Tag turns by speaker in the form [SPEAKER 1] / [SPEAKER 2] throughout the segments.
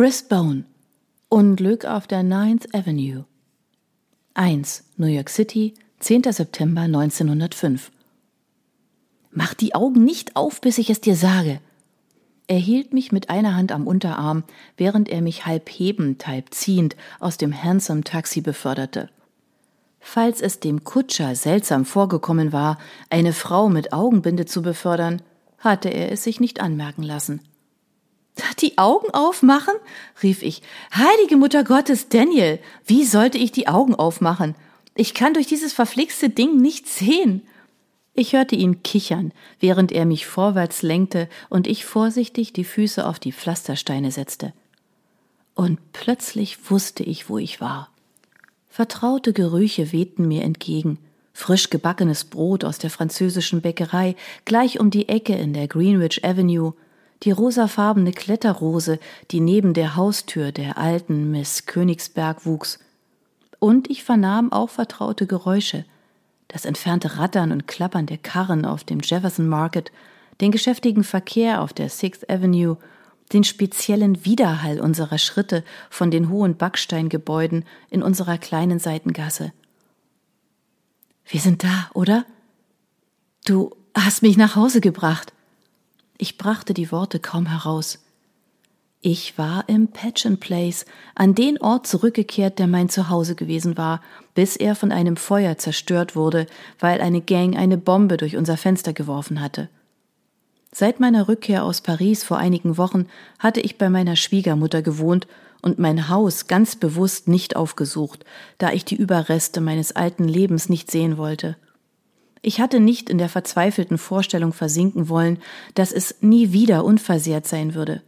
[SPEAKER 1] Risbone. Unglück auf der Ninth Avenue. 1. New York City, 10. September 1905. Mach die Augen nicht auf, bis ich es dir sage. Er hielt mich mit einer Hand am Unterarm, während er mich halb hebend, halb ziehend aus dem Handsome Taxi beförderte. Falls es dem Kutscher seltsam vorgekommen war, eine Frau mit Augenbinde zu befördern, hatte er es sich nicht anmerken lassen. Die Augen aufmachen? rief ich. Heilige Mutter Gottes, Daniel, wie sollte ich die Augen aufmachen? Ich kann durch dieses verflixte Ding nichts sehen. Ich hörte ihn kichern, während er mich vorwärts lenkte und ich vorsichtig die Füße auf die Pflastersteine setzte. Und plötzlich wusste ich, wo ich war. Vertraute Gerüche wehten mir entgegen. Frisch gebackenes Brot aus der französischen Bäckerei, gleich um die Ecke in der Greenwich Avenue, die rosafarbene Kletterrose, die neben der Haustür der alten Miss Königsberg wuchs. Und ich vernahm auch vertraute Geräusche, das entfernte Rattern und Klappern der Karren auf dem Jefferson Market, den geschäftigen Verkehr auf der Sixth Avenue, den speziellen Widerhall unserer Schritte von den hohen Backsteingebäuden in unserer kleinen Seitengasse. Wir sind da, oder? Du hast mich nach Hause gebracht. Ich brachte die Worte kaum heraus. Ich war im Patchen Place, an den Ort zurückgekehrt, der mein Zuhause gewesen war, bis er von einem Feuer zerstört wurde, weil eine Gang eine Bombe durch unser Fenster geworfen hatte. Seit meiner Rückkehr aus Paris vor einigen Wochen hatte ich bei meiner Schwiegermutter gewohnt und mein Haus ganz bewusst nicht aufgesucht, da ich die Überreste meines alten Lebens nicht sehen wollte. Ich hatte nicht in der verzweifelten Vorstellung versinken wollen, dass es nie wieder unversehrt sein würde.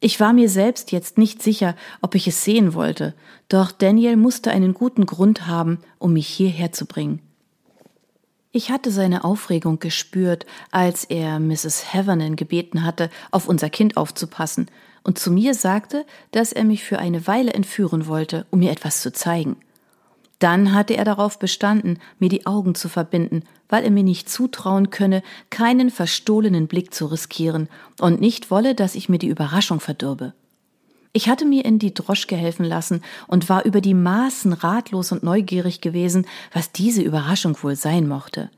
[SPEAKER 1] Ich war mir selbst jetzt nicht sicher, ob ich es sehen wollte, doch Daniel musste einen guten Grund haben, um mich hierher zu bringen. Ich hatte seine Aufregung gespürt, als er Mrs. Havernan gebeten hatte, auf unser Kind aufzupassen, und zu mir sagte, dass er mich für eine Weile entführen wollte, um mir etwas zu zeigen. Dann hatte er darauf bestanden, mir die Augen zu verbinden, weil er mir nicht zutrauen könne, keinen verstohlenen Blick zu riskieren und nicht wolle, dass ich mir die Überraschung verdürbe. Ich hatte mir in die Droschke helfen lassen und war über die Maßen ratlos und neugierig gewesen, was diese Überraschung wohl sein mochte.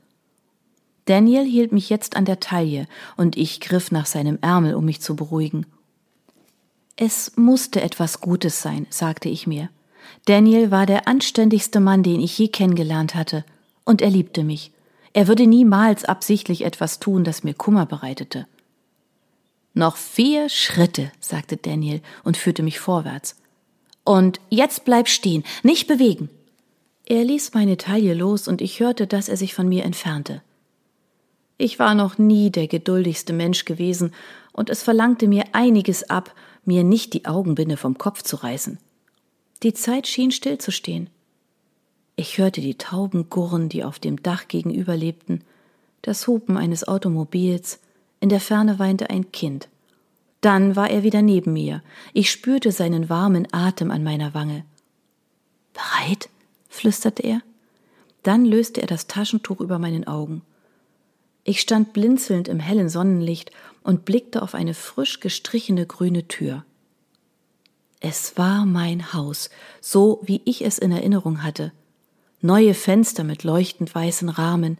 [SPEAKER 1] Daniel hielt mich jetzt an der Taille und ich griff nach seinem Ärmel, um mich zu beruhigen. Es musste etwas Gutes sein, sagte ich mir. Daniel war der anständigste Mann, den ich je kennengelernt hatte, und er liebte mich. Er würde niemals absichtlich etwas tun, das mir Kummer bereitete. Noch vier Schritte, sagte Daniel und führte mich vorwärts. Und jetzt bleib stehen, nicht bewegen. Er ließ meine Taille los und ich hörte, dass er sich von mir entfernte. Ich war noch nie der geduldigste Mensch gewesen, und es verlangte mir einiges ab, mir nicht die Augenbinde vom Kopf zu reißen. Die Zeit schien stillzustehen. Ich hörte die Tauben gurren, die auf dem Dach gegenüber lebten, das Hupen eines Automobils, in der Ferne weinte ein Kind. Dann war er wieder neben mir. Ich spürte seinen warmen Atem an meiner Wange. Bereit? flüsterte er. Dann löste er das Taschentuch über meinen Augen. Ich stand blinzelnd im hellen Sonnenlicht und blickte auf eine frisch gestrichene grüne Tür. Es war mein Haus, so wie ich es in Erinnerung hatte. Neue Fenster mit leuchtend weißen Rahmen,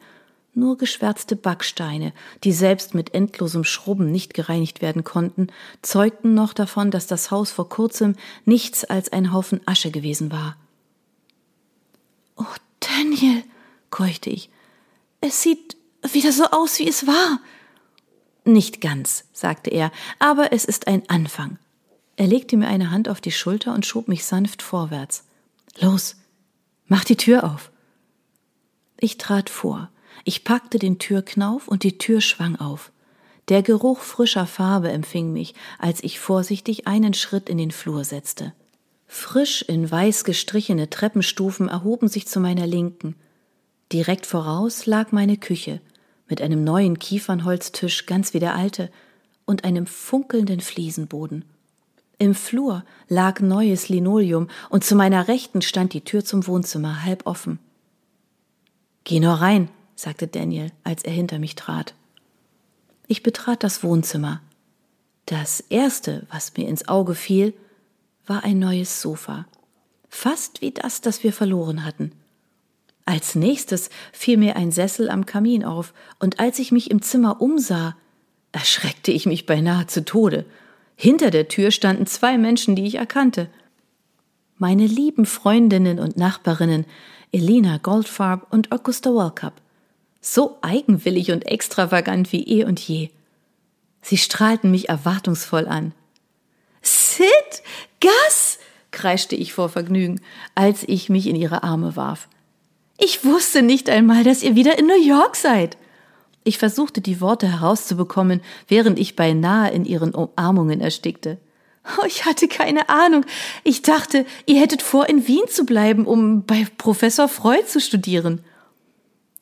[SPEAKER 1] nur geschwärzte Backsteine, die selbst mit endlosem Schrubben nicht gereinigt werden konnten, zeugten noch davon, dass das Haus vor kurzem nichts als ein Haufen Asche gewesen war. Oh, Daniel, keuchte ich, es sieht wieder so aus, wie es war. Nicht ganz, sagte er, aber es ist ein Anfang. Er legte mir eine Hand auf die Schulter und schob mich sanft vorwärts. Los, mach die Tür auf. Ich trat vor. Ich packte den Türknauf und die Tür schwang auf. Der Geruch frischer Farbe empfing mich, als ich vorsichtig einen Schritt in den Flur setzte. Frisch in weiß gestrichene Treppenstufen erhoben sich zu meiner Linken. Direkt voraus lag meine Küche, mit einem neuen Kiefernholztisch, ganz wie der alte, und einem funkelnden Fliesenboden. Im Flur lag neues Linoleum und zu meiner Rechten stand die Tür zum Wohnzimmer halb offen. Geh nur rein, sagte Daniel, als er hinter mich trat. Ich betrat das Wohnzimmer. Das erste, was mir ins Auge fiel, war ein neues Sofa. Fast wie das, das wir verloren hatten. Als nächstes fiel mir ein Sessel am Kamin auf, und als ich mich im Zimmer umsah, erschreckte ich mich beinahe zu Tode. Hinter der Tür standen zwei Menschen, die ich erkannte. Meine lieben Freundinnen und Nachbarinnen, Elena Goldfarb und Augusta Walkup. So eigenwillig und extravagant wie eh und je. Sie strahlten mich erwartungsvoll an. Sid, Gus, kreischte ich vor Vergnügen, als ich mich in ihre Arme warf. Ich wusste nicht einmal, dass ihr wieder in New York seid. Ich versuchte die Worte herauszubekommen, während ich beinahe in ihren Umarmungen erstickte. Oh, ich hatte keine Ahnung. Ich dachte, ihr hättet vor, in Wien zu bleiben, um bei Professor Freud zu studieren.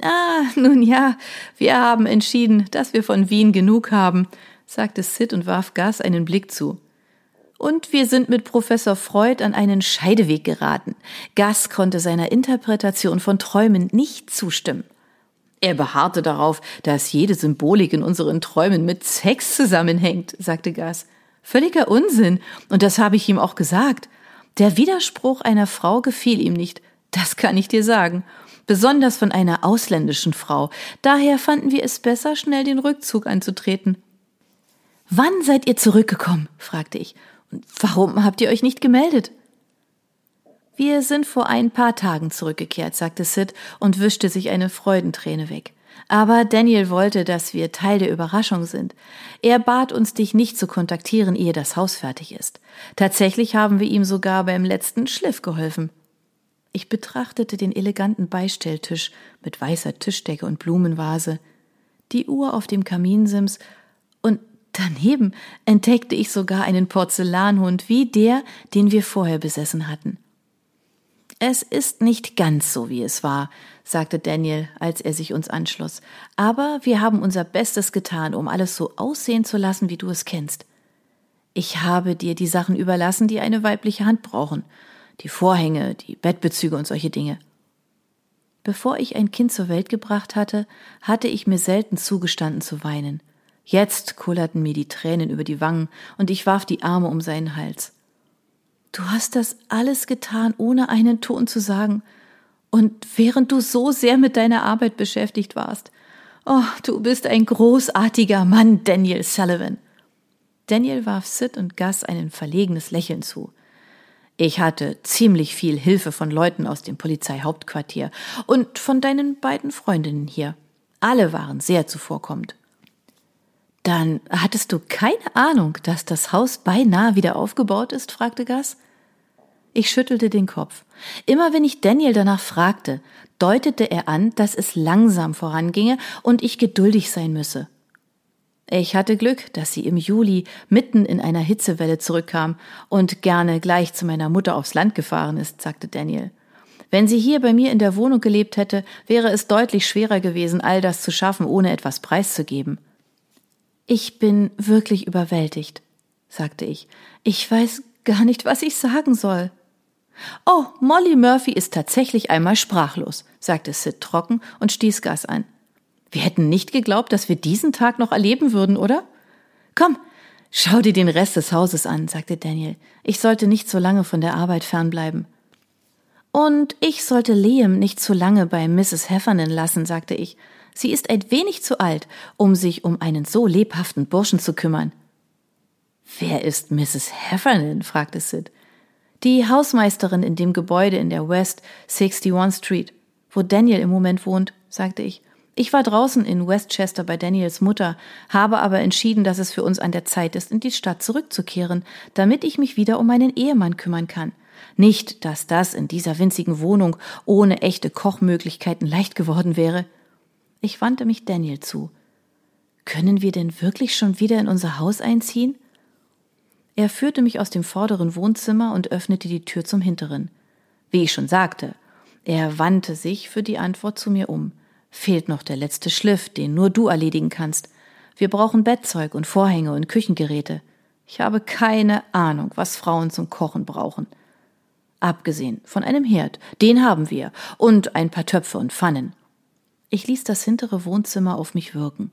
[SPEAKER 1] Ah, nun ja, wir haben entschieden, dass wir von Wien genug haben, sagte Sid und warf Gas einen Blick zu. Und wir sind mit Professor Freud an einen Scheideweg geraten. Gas konnte seiner Interpretation von Träumen nicht zustimmen. Er beharrte darauf, dass jede Symbolik in unseren Träumen mit Sex zusammenhängt, sagte Gas. Völliger Unsinn, und das habe ich ihm auch gesagt. Der Widerspruch einer Frau gefiel ihm nicht, das kann ich dir sagen, besonders von einer ausländischen Frau. Daher fanden wir es besser, schnell den Rückzug anzutreten. Wann seid ihr zurückgekommen? fragte ich. Und warum habt ihr euch nicht gemeldet? Wir sind vor ein paar Tagen zurückgekehrt, sagte Sid und wischte sich eine Freudenträne weg. Aber Daniel wollte, dass wir Teil der Überraschung sind. Er bat uns, dich nicht zu kontaktieren, ehe das Haus fertig ist. Tatsächlich haben wir ihm sogar beim letzten Schliff geholfen. Ich betrachtete den eleganten Beistelltisch mit weißer Tischdecke und Blumenvase, die Uhr auf dem Kaminsims und daneben entdeckte ich sogar einen Porzellanhund wie der, den wir vorher besessen hatten. Es ist nicht ganz so, wie es war, sagte Daniel, als er sich uns anschloss, aber wir haben unser Bestes getan, um alles so aussehen zu lassen, wie du es kennst. Ich habe dir die Sachen überlassen, die eine weibliche Hand brauchen, die Vorhänge, die Bettbezüge und solche Dinge. Bevor ich ein Kind zur Welt gebracht hatte, hatte ich mir selten zugestanden zu weinen. Jetzt kullerten mir die Tränen über die Wangen und ich warf die Arme um seinen Hals. Du hast das alles getan, ohne einen Ton zu sagen. Und während du so sehr mit deiner Arbeit beschäftigt warst. Oh, du bist ein großartiger Mann, Daniel Sullivan. Daniel warf Sid und Gus ein verlegenes Lächeln zu. Ich hatte ziemlich viel Hilfe von Leuten aus dem Polizeihauptquartier und von deinen beiden Freundinnen hier. Alle waren sehr zuvorkommend. Dann hattest du keine Ahnung, dass das Haus beinahe wieder aufgebaut ist? fragte Gus. Ich schüttelte den Kopf. Immer wenn ich Daniel danach fragte, deutete er an, dass es langsam voranginge und ich geduldig sein müsse. Ich hatte Glück, dass sie im Juli mitten in einer Hitzewelle zurückkam und gerne gleich zu meiner Mutter aufs Land gefahren ist, sagte Daniel. Wenn sie hier bei mir in der Wohnung gelebt hätte, wäre es deutlich schwerer gewesen, all das zu schaffen, ohne etwas preiszugeben. Ich bin wirklich überwältigt, sagte ich. Ich weiß gar nicht, was ich sagen soll. Oh, Molly Murphy ist tatsächlich einmal sprachlos, sagte Sid trocken und stieß Gas an. Wir hätten nicht geglaubt, dass wir diesen Tag noch erleben würden, oder? Komm, schau dir den Rest des Hauses an, sagte Daniel. Ich sollte nicht so lange von der Arbeit fernbleiben. Und ich sollte Liam nicht zu lange bei Mrs. Heffernan lassen, sagte ich. Sie ist ein wenig zu alt, um sich um einen so lebhaften Burschen zu kümmern. Wer ist Mrs. Heffernan? fragte Sid. Die Hausmeisterin in dem Gebäude in der West 61 Street, wo Daniel im Moment wohnt, sagte ich. Ich war draußen in Westchester bei Daniels Mutter, habe aber entschieden, dass es für uns an der Zeit ist, in die Stadt zurückzukehren, damit ich mich wieder um meinen Ehemann kümmern kann. Nicht, dass das in dieser winzigen Wohnung ohne echte Kochmöglichkeiten leicht geworden wäre. Ich wandte mich Daniel zu. Können wir denn wirklich schon wieder in unser Haus einziehen? Er führte mich aus dem vorderen Wohnzimmer und öffnete die Tür zum hinteren. Wie ich schon sagte, er wandte sich für die Antwort zu mir um. Fehlt noch der letzte Schliff, den nur du erledigen kannst. Wir brauchen Bettzeug und Vorhänge und Küchengeräte. Ich habe keine Ahnung, was Frauen zum Kochen brauchen. Abgesehen von einem Herd, den haben wir, und ein paar Töpfe und Pfannen. Ich ließ das hintere Wohnzimmer auf mich wirken.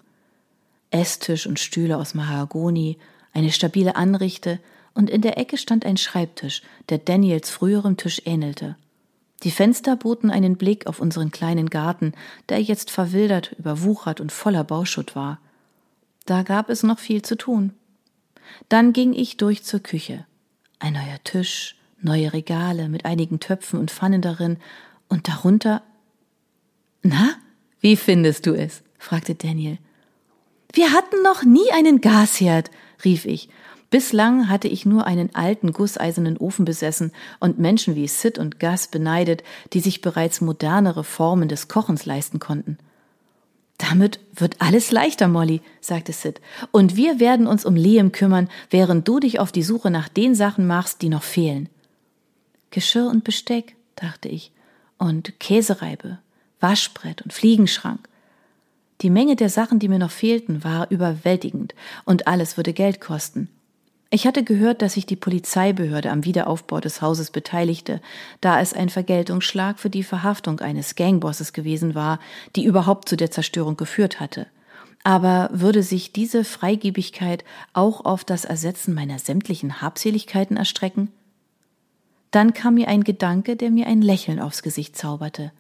[SPEAKER 1] Esstisch und Stühle aus Mahagoni, eine stabile Anrichte und in der Ecke stand ein Schreibtisch, der Daniels früherem Tisch ähnelte. Die Fenster boten einen Blick auf unseren kleinen Garten, der jetzt verwildert, überwuchert und voller Bauschutt war. Da gab es noch viel zu tun. Dann ging ich durch zur Küche. Ein neuer Tisch, neue Regale mit einigen Töpfen und Pfannen darin und darunter. Na, wie findest du es? fragte Daniel. Wir hatten noch nie einen Gasherd, rief ich. Bislang hatte ich nur einen alten gusseisernen Ofen besessen und Menschen wie Sid und Gus beneidet, die sich bereits modernere Formen des Kochens leisten konnten. Damit wird alles leichter, Molly, sagte Sid, und wir werden uns um Liam kümmern, während du dich auf die Suche nach den Sachen machst, die noch fehlen. Geschirr und Besteck, dachte ich, und Käsereibe, Waschbrett und Fliegenschrank. Die Menge der Sachen, die mir noch fehlten, war überwältigend, und alles würde Geld kosten. Ich hatte gehört, dass sich die Polizeibehörde am Wiederaufbau des Hauses beteiligte, da es ein Vergeltungsschlag für die Verhaftung eines Gangbosses gewesen war, die überhaupt zu der Zerstörung geführt hatte. Aber würde sich diese Freigebigkeit auch auf das Ersetzen meiner sämtlichen Habseligkeiten erstrecken? Dann kam mir ein Gedanke, der mir ein Lächeln aufs Gesicht zauberte.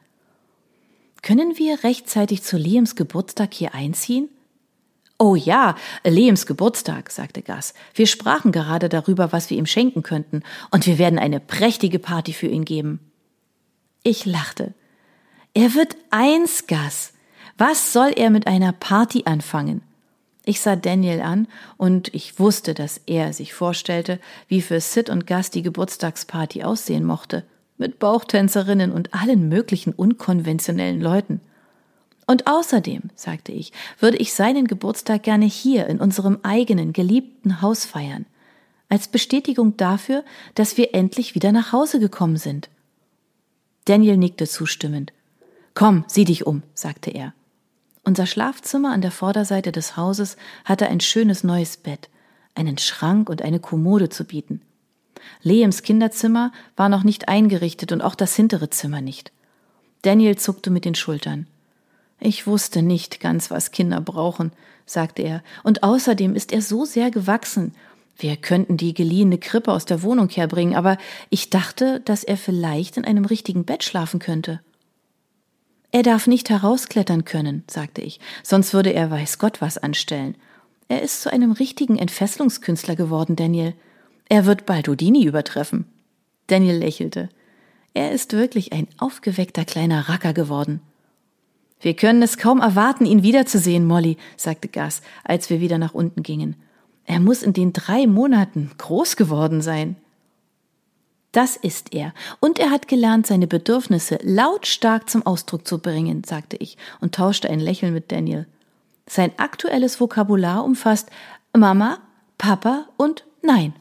[SPEAKER 1] Können wir rechtzeitig zu Liams Geburtstag hier einziehen? Oh ja, Liams Geburtstag, sagte Gus. Wir sprachen gerade darüber, was wir ihm schenken könnten, und wir werden eine prächtige Party für ihn geben. Ich lachte. Er wird eins, Gus. Was soll er mit einer Party anfangen? Ich sah Daniel an und ich wusste, dass er sich vorstellte, wie für Sid und Gus die Geburtstagsparty aussehen mochte mit Bauchtänzerinnen und allen möglichen unkonventionellen Leuten. Und außerdem, sagte ich, würde ich seinen Geburtstag gerne hier in unserem eigenen geliebten Haus feiern, als Bestätigung dafür, dass wir endlich wieder nach Hause gekommen sind. Daniel nickte zustimmend. Komm, sieh dich um, sagte er. Unser Schlafzimmer an der Vorderseite des Hauses hatte ein schönes neues Bett, einen Schrank und eine Kommode zu bieten. Leems Kinderzimmer war noch nicht eingerichtet und auch das hintere Zimmer nicht. Daniel zuckte mit den Schultern. Ich wusste nicht ganz, was Kinder brauchen, sagte er, und außerdem ist er so sehr gewachsen. Wir könnten die geliehene Krippe aus der Wohnung herbringen, aber ich dachte, dass er vielleicht in einem richtigen Bett schlafen könnte. Er darf nicht herausklettern können, sagte ich, sonst würde er weiß Gott was anstellen. Er ist zu einem richtigen Entfesselungskünstler geworden, Daniel. Er wird bald Houdini übertreffen. Daniel lächelte. Er ist wirklich ein aufgeweckter kleiner Racker geworden. Wir können es kaum erwarten, ihn wiederzusehen, Molly, sagte Gus, als wir wieder nach unten gingen. Er muss in den drei Monaten groß geworden sein. Das ist er. Und er hat gelernt, seine Bedürfnisse lautstark zum Ausdruck zu bringen, sagte ich und tauschte ein Lächeln mit Daniel. Sein aktuelles Vokabular umfasst Mama, Papa und Nein.